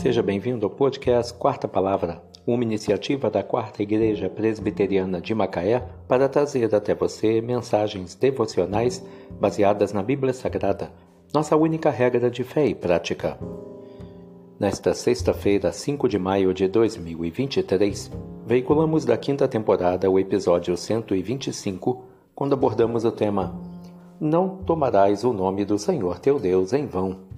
Seja bem-vindo ao podcast Quarta Palavra, uma iniciativa da Quarta Igreja Presbiteriana de Macaé para trazer até você mensagens devocionais baseadas na Bíblia Sagrada, nossa única regra de fé e prática. Nesta sexta-feira, 5 de maio de 2023, veiculamos da quinta temporada o episódio 125, quando abordamos o tema Não tomarás o nome do Senhor teu Deus em vão.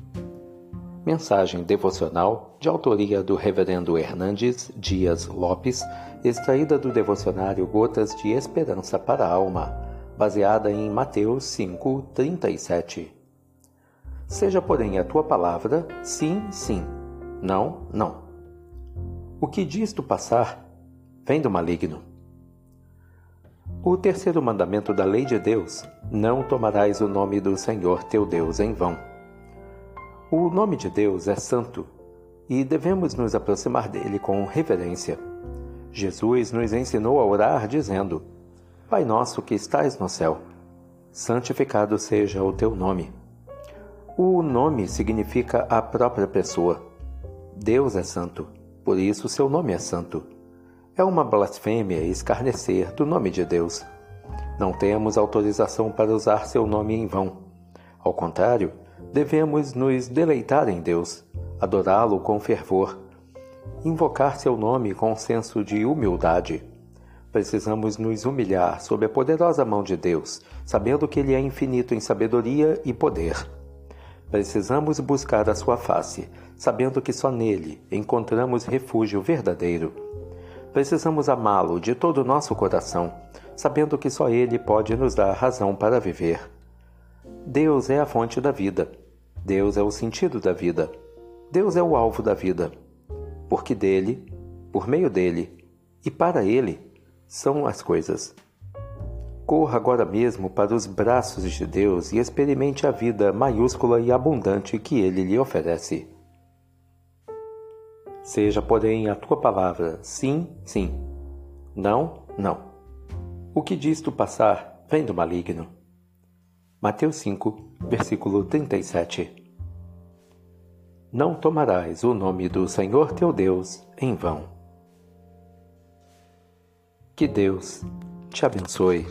Mensagem devocional de autoria do Reverendo Hernandes Dias Lopes, extraída do devocionário Gotas de Esperança para a Alma, baseada em Mateus 5:37. Seja, porém, a tua palavra sim, sim, não, não. O que disto passar vem do maligno. O terceiro mandamento da lei de Deus: não tomarás o nome do Senhor teu Deus em vão. O nome de Deus é santo e devemos nos aproximar dele com reverência. Jesus nos ensinou a orar dizendo: Pai nosso que estais no céu, santificado seja o teu nome. O nome significa a própria pessoa. Deus é santo, por isso seu nome é santo. É uma blasfêmia escarnecer do nome de Deus. Não temos autorização para usar seu nome em vão. Ao contrário, devemos nos deleitar em Deus, adorá-lo com fervor, invocar seu nome com senso de humildade. Precisamos nos humilhar sob a poderosa mão de Deus, sabendo que Ele é infinito em sabedoria e poder. Precisamos buscar a sua face, sabendo que só nele encontramos refúgio verdadeiro. Precisamos amá-lo de todo o nosso coração, sabendo que só ele pode nos dar razão para viver. Deus é a fonte da vida. Deus é o sentido da vida. Deus é o alvo da vida. Porque dele, por meio dele e para ele são as coisas. Corra agora mesmo para os braços de Deus e experimente a vida maiúscula e abundante que ele lhe oferece. Seja, porém, a tua palavra sim, sim, não, não. O que disto passar vem do maligno. Mateus 5, versículo 37. Não tomarás o nome do Senhor teu Deus em vão. Que Deus te abençoe.